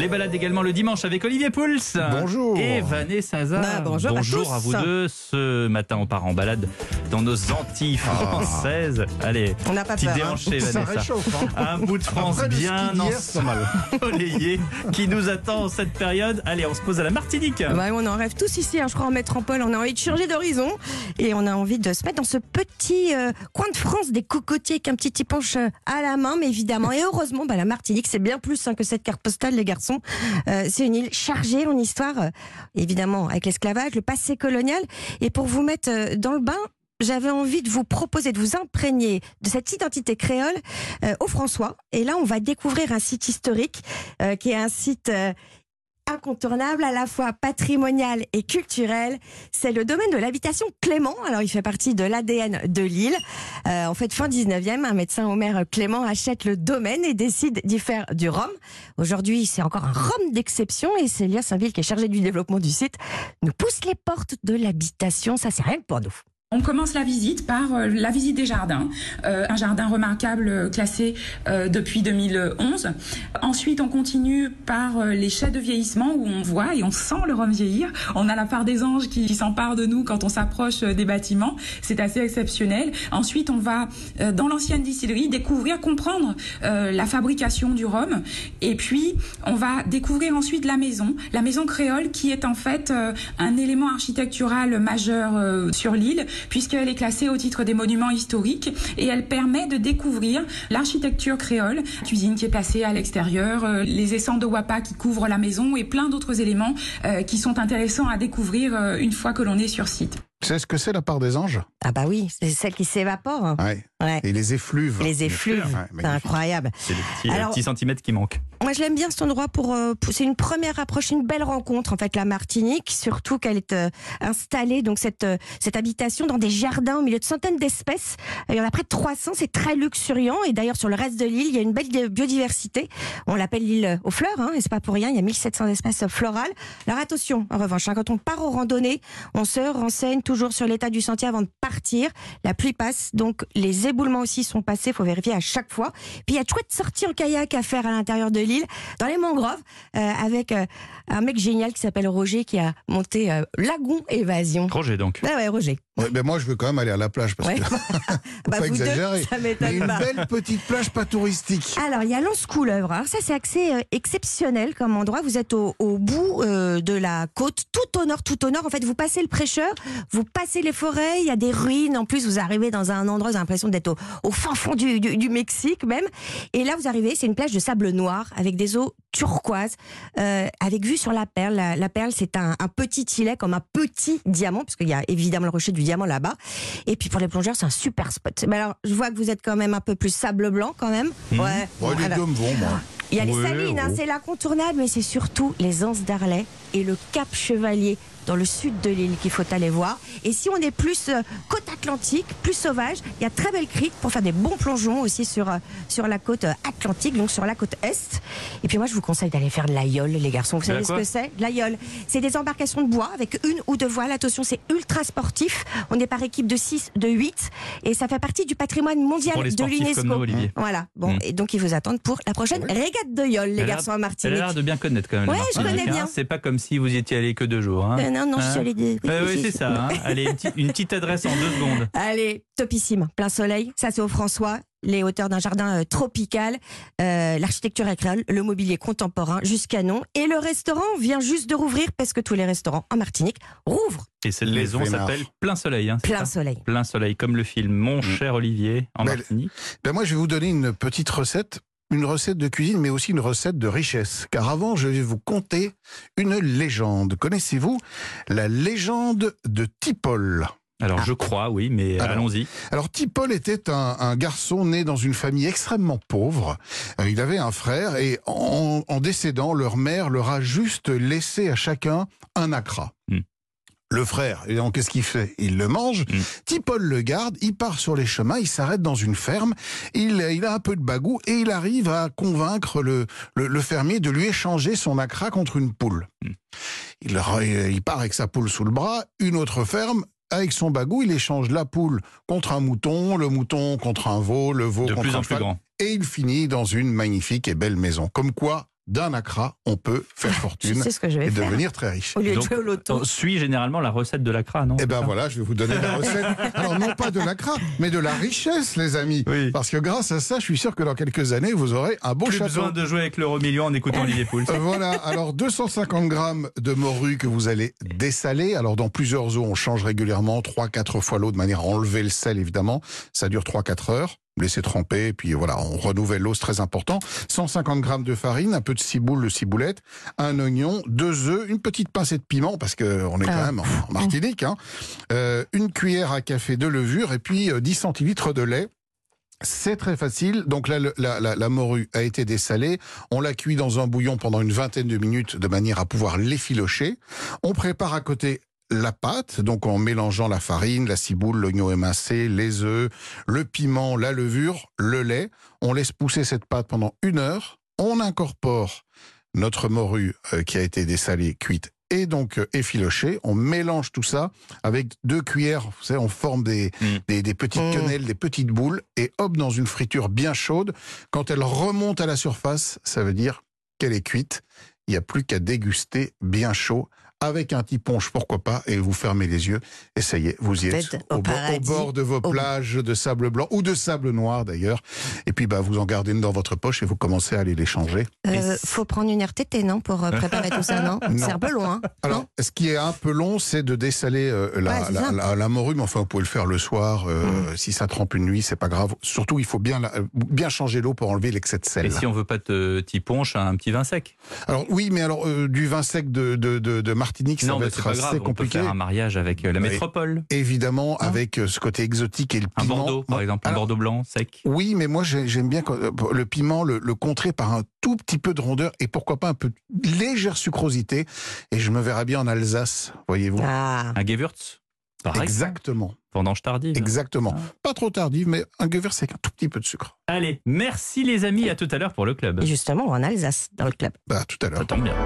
Les balades également le dimanche avec Olivier Pouls. Bonjour. Et Vanessa Zah. Bah, bonjour à vous deux. Ce matin, on part en balade dans nos Antilles françaises. Allez, On n'a pas petit peur. hein. déhanché, Ça Vanessa. réchauffe. hein. Un bout de France Après bien ensoleillé qui nous attend en cette période. Allez, on se pose à la Martinique. Ouais, on en rêve tous ici, hein, je crois, en métropole. On a envie de changer d'horizon et on a envie de se mettre dans ce petit euh, coin de France des cocotiers avec un petit tiponche euh, à la main, mais évidemment. Et heureusement, bah, la Martinique, c'est bien plus hein, que cette carte postale, les garçons. Euh, c'est une île chargée en histoire, euh, évidemment, avec l'esclavage, le passé colonial. Et pour vous mettre euh, dans le bain, j'avais envie de vous proposer de vous imprégner de cette identité créole au François. Et là, on va découvrir un site historique qui est un site incontournable, à la fois patrimonial et culturel. C'est le domaine de l'habitation Clément. Alors, il fait partie de l'ADN de l'île. Euh, en fait, fin 19e, un médecin Omer Clément achète le domaine et décide d'y faire du rhum. Aujourd'hui, c'est encore un rhum d'exception et Célia Saint-Ville, qui est chargée du développement du site, nous pousse les portes de l'habitation. Ça, c'est rien pour nous. On commence la visite par euh, la visite des jardins, Euh, un jardin remarquable euh, classé euh, depuis 2011. Ensuite, on continue par euh, les chais de vieillissement où on voit et on sent le rhum vieillir. On a la part des anges qui, qui s'emparent de nous quand on s'approche des bâtiments. C'est assez exceptionnel. Ensuite, on va dans l'ancienne distillerie découvrir, comprendre la fabrication du rhum. Et puis, on va découvrir ensuite la maison, la maison créole qui est en fait un élément architectural majeur sur l'île puisqu'elle est classée au titre des monuments historiques et elle permet de découvrir l'architecture créole, cuisine qui est placée à l'extérieur, euh, les essents de wapa qui couvrent la maison et plein d'autres éléments euh, qui sont intéressants à découvrir euh, une fois que l'on est sur site. Tu sais ce que c'est la part des anges? Ah bah oui, c'est celle qui s'évapore. Ouais. Ouais. Et les effluves. Les effluves, Ouais, c'est incroyable. C'est les petits, Alors- les petits centimètres qui manquent. Moi, je l'aime bien cet endroit pour. euh, pour- c'est une première approche, une belle rencontre en fait, la Martinique, surtout qu'elle est euh, installée donc cette euh, cette habitation dans des jardins au milieu de centaines d'espèces. Il y en a près de 300, c'est très luxuriant et d'ailleurs sur le reste de l'île, il y a une belle biodiversité. On l'appelle l'île aux fleurs, hein, et c'est pas pour rien. Il y a 1700 espèces florales. Alors attention, en revanche, hein, quand on part aux randonnées, on se renseigne toujours sur l'état du sentier avant de partir. La pluie passe, donc les éboulements aussi sont passés. Faut vérifier à chaque fois. Puis il y a de chouettes sorties en kayak à faire à l'intérieur de l'île, dans les mangroves, euh, avec euh, un mec génial qui s'appelle Roger qui a monté euh, Lagon Évasion. Roger donc. Ah ouais, Roger. Ouais, ben moi, je veux quand même aller à la plage parce Ouais. que faut Bah, pas vous deux, exagérer. ça Mais m'étonne une pas. belle petite plage pas touristique. Alors, il y a Lance Couleuvre. Alors, ça, c'est accès euh, exceptionnel comme endroit. Vous êtes au, au bout euh, de la côte, tout au nord, tout au nord. En fait, vous passez le prêcheur, vous passez les forêts, il y a des ruines. En plus, vous arrivez dans un endroit, vous avez l'impression d'être au, fin fond du- du Mexique même. Et là, vous arrivez, c'est une plage de sable noir avec des eaux turquoises, euh, avec vue sur la perle. La, la perle, c'est un, un petit îlet comme un petit diamant, parce qu'il y a évidemment le rocher du diamant là-bas. Et puis pour les plongeurs, c'est un super spot. Mais alors, je vois que vous êtes quand même un peu plus sable blanc quand même. Ouais. Ouais, Bon, les deux me vont, moi. il y a les Ouais, salines, hein, ouais. c'est l'incontournable, mais c'est surtout les anses d'Arlet et le Cap Chevalier dans le sud de l'île qu'il faut aller voir. Et si on est plus euh, côte atlantique, plus sauvage, il y a très belle crique pour faire des bons plongeons aussi sur, euh, sur la côte euh, atlantique, donc sur la côte est. Et puis moi, je vous conseille d'aller faire de l'aïole, les garçons. Vous savez ce que c'est? De L'aïole. C'est des embarcations de bois avec une ou deux voiles. Attention, c'est ultra sportif. On est par équipe de 6, de 8. Et ça fait partie du patrimoine mondial Pour les de l'UNESCO. Voilà. Bon, Mm. et donc ils vous attendent pour la prochaine régate de yole, les garçons à Elle a Martinique. l'air de bien connaître quand même. Ouais, je Martinique, connais hein. bien. C'est pas comme si vous y étiez allé que deux jours. Hein. Euh, non, non, je Hein suis allée de... oui, Ouais, oui, c'est ça. hein. Allez, une petite adresse en deux secondes. Allez, topissime, plein soleil. Ça, c'est au François. Les hauteurs d'un jardin euh, tropical, euh, l'architecture créole, le mobilier contemporain jusqu'à non. Et le restaurant vient juste de rouvrir parce que tous les restaurants en Martinique rouvrent. Et cette flemmards. s'appelle Plein Soleil. hein, Plein soleil. Plein Soleil, comme le film Mon cher Olivier en Mais- Martinique. Ben moi, je vais vous donner une petite recette. Une recette de cuisine, mais aussi une recette de richesse. Car avant, je vais vous conter une légende. Connaissez-vous la légende de Tipol? Alors je crois, oui, mais Alors. allons-y. Alors Tipol était un, un garçon né dans une famille extrêmement pauvre. Euh, il avait un frère et en, en décédant, leur mère leur a juste laissé à chacun un acra. Hmm. Le frère, donc qu'est-ce qu'il fait? Il le mange. Mm. Tipol le garde, il part sur les chemins, il s'arrête dans une ferme, il, il a un peu de bagou et il arrive à convaincre le, le, le fermier de lui échanger son accra contre une poule. Mm. Il, re- il part avec sa poule sous le bras, une autre ferme, avec son bagou, il échange la poule contre un mouton, le mouton contre un veau, le veau De contre plus un en plus grand. et il finit dans une magnifique et belle maison. Comme quoi, d'un accra, on peut faire fortune sais ce que je vais et faire. devenir très riche. Au lieu de Donc, jouer au loto. On suit généralement la recette de l'acra, non? Eh ben voilà, je vais vous donner la recette. Alors non pas de l'acra, mais de la richesse, les amis. Oui. Parce que grâce à ça, je suis sûr que dans quelques années, vous aurez un beau Plus château. besoin de jouer avec l'euro million en écoutant Olivier Pouls. Euh, Voilà, alors 250 grammes de morue que vous allez dessaler. Alors dans plusieurs eaux, on change régulièrement, 3-4 fois l'eau de manière à enlever le sel évidemment. Ça dure 3-4 heures. Laissez tremper, et puis voilà, on renouvelle l'eau, c'est très important. 150 grammes de farine, un peu de ciboule, de ciboulette, un oignon, deux œufs, une petite pincée de piment, parce que on est quand Ah. même en Martinique, hein. Euh, une cuillère à café de levure, et puis euh, 10 centilitres de lait. C'est très facile. Donc là, la, la morue a été dessalée. On la cuit dans un bouillon pendant une vingtaine de minutes de manière à pouvoir l'effilocher. On prépare à côté la pâte, donc en mélangeant la farine, la ciboule, l'oignon émincé, les œufs, le piment, la levure, le lait. On laisse pousser cette pâte pendant une heure. On incorpore notre morue euh, qui a été dessalée, cuite et donc euh, effilochée. On mélange tout ça avec deux cuillères, vous savez, on forme des, Mm. des, des petites Mm. quenelles, des petites boules, et hop, dans une friture bien chaude. Quand elle remonte à la surface, ça veut dire qu'elle est cuite. Il n'y a plus qu'à déguster bien chaud. Avec un petit ponche, pourquoi pas, et vous fermez les yeux, et ça y est, vous y êtes, au au, bord, au paradis. bord de vos plages de sable blanc, ou de sable noir d'ailleurs, et puis bah, vous en gardez une dans votre poche et vous commencez à aller les changer. Euh, faut prendre une RTT, non Pour euh, préparer tout ça, non, Non. C'est un peu loin. Alors, non? ce qui est un peu long, c'est de dessaler euh, la, Ouais, la, ça. la- la morue, mais enfin, vous pouvez le faire le soir. euh, Si ça trempe une nuit, c'est pas grave. Surtout, il faut bien, la- bien changer l'eau pour enlever l'excès de sel. Et si on veut pas de petit ponche, un petit vin sec? Alors, oui, mais alors, euh, du vin sec de, de, de, de Martinique, ça Non, va être pas assez grave. On peut compliqué. faire un mariage avec euh, la métropole. Évidemment, avec euh, ce côté exotique et le Un piment. Bordeaux, par exemple. Un alors, Bordeaux blanc, sec. Oui, mais moi j'ai- j'aime bien euh, le piment, le, le contrer par un tout petit peu de rondeur et pourquoi pas un peu de légère sucrosité. Et je me verrais bien en Alsace, voyez-vous. Ah. Un Gewürz par exemple. Exactement, Vendange tardive. exactement. Ah. Pas trop tardive, mais un Gewürz avec un tout petit peu de sucre. Allez, merci les amis. À tout à l'heure pour le club. Et justement, en Alsace, dans le club. Bah, à tout à l'heure. Ça tombe bien.